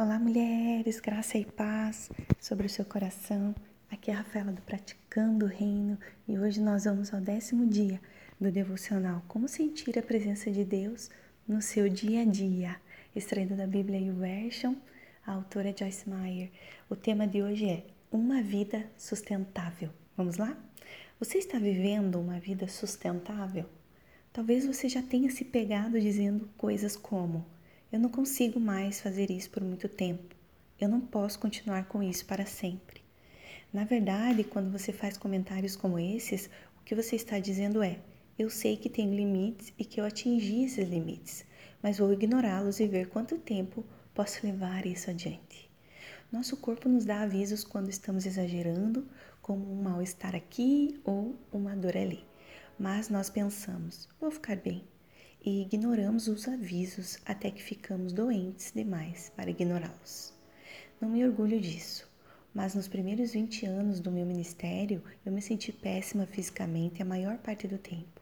Olá, mulheres, graça e paz sobre o seu coração. Aqui é a Rafaela do Praticando o Reino e hoje nós vamos ao décimo dia do devocional Como Sentir a Presença de Deus no Seu Dia a Dia, extraído da Bíblia YouVersion, a autora Joyce Meyer. O tema de hoje é Uma Vida Sustentável. Vamos lá? Você está vivendo uma vida sustentável? Talvez você já tenha se pegado dizendo coisas como eu não consigo mais fazer isso por muito tempo. Eu não posso continuar com isso para sempre. Na verdade, quando você faz comentários como esses, o que você está dizendo é: eu sei que tenho limites e que eu atingi esses limites, mas vou ignorá-los e ver quanto tempo posso levar isso adiante. Nosso corpo nos dá avisos quando estamos exagerando, como um mal-estar aqui ou uma dor ali. Mas nós pensamos: vou ficar bem, e ignoramos os avisos até que ficamos doentes demais para ignorá-los. Não me orgulho disso, mas nos primeiros 20 anos do meu ministério eu me senti péssima fisicamente a maior parte do tempo.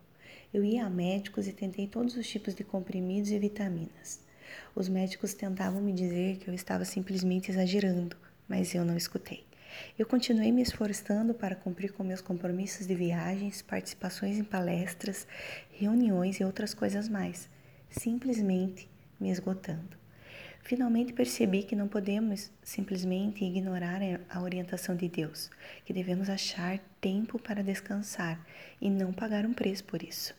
Eu ia a médicos e tentei todos os tipos de comprimidos e vitaminas. Os médicos tentavam me dizer que eu estava simplesmente exagerando, mas eu não escutei. Eu continuei me esforçando para cumprir com meus compromissos de viagens, participações em palestras, reuniões e outras coisas mais, simplesmente me esgotando. Finalmente percebi que não podemos simplesmente ignorar a orientação de Deus, que devemos achar tempo para descansar e não pagar um preço por isso.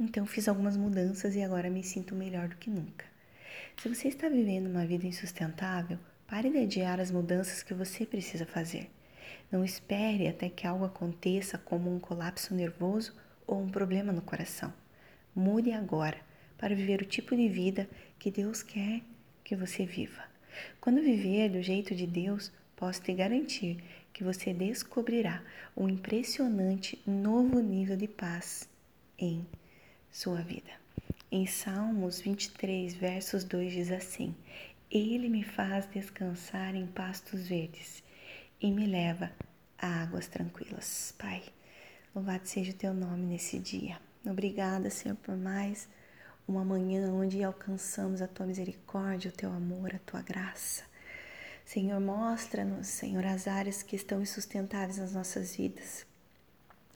Então fiz algumas mudanças e agora me sinto melhor do que nunca. Se você está vivendo uma vida insustentável, Pare de adiar as mudanças que você precisa fazer. Não espere até que algo aconteça, como um colapso nervoso ou um problema no coração. Mude agora para viver o tipo de vida que Deus quer que você viva. Quando viver do jeito de Deus, posso te garantir que você descobrirá um impressionante novo nível de paz em sua vida. Em Salmos 23, versos 2 diz assim: ele me faz descansar em pastos verdes e me leva a águas tranquilas. Pai, louvado seja o teu nome nesse dia. Obrigada, Senhor, por mais uma manhã onde alcançamos a tua misericórdia, o teu amor, a tua graça. Senhor, mostra-nos, Senhor, as áreas que estão insustentáveis nas nossas vidas.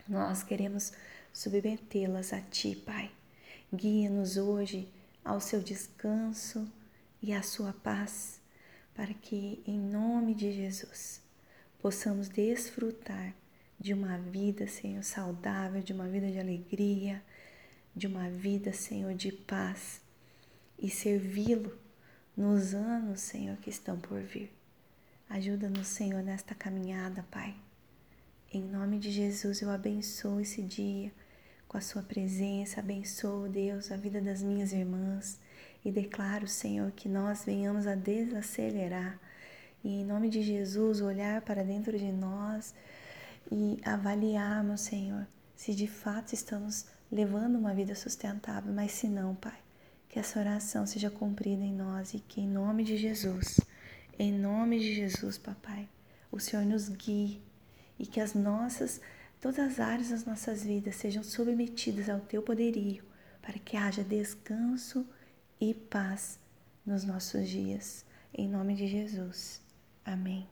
Nós queremos submetê-las a ti, Pai. Guia-nos hoje ao seu descanso e a sua paz, para que, em nome de Jesus, possamos desfrutar de uma vida, Senhor, saudável, de uma vida de alegria, de uma vida, Senhor, de paz e servi-lo nos anos, Senhor, que estão por vir. Ajuda-nos, Senhor, nesta caminhada, Pai. Em nome de Jesus, eu abençoo esse dia com a Sua presença, abençoo, Deus, a vida das minhas irmãs e declaro, Senhor, que nós venhamos a desacelerar. E, em nome de Jesus, olhar para dentro de nós e avaliarmos, Senhor, se de fato estamos levando uma vida sustentável, mas se não, Pai, que essa oração seja cumprida em nós e que, em nome de Jesus, em nome de Jesus, Papai, o Senhor nos guie e que as nossas, todas as áreas das nossas vidas sejam submetidas ao Teu poderio, para que haja descanso e paz nos nossos dias. Em nome de Jesus. Amém.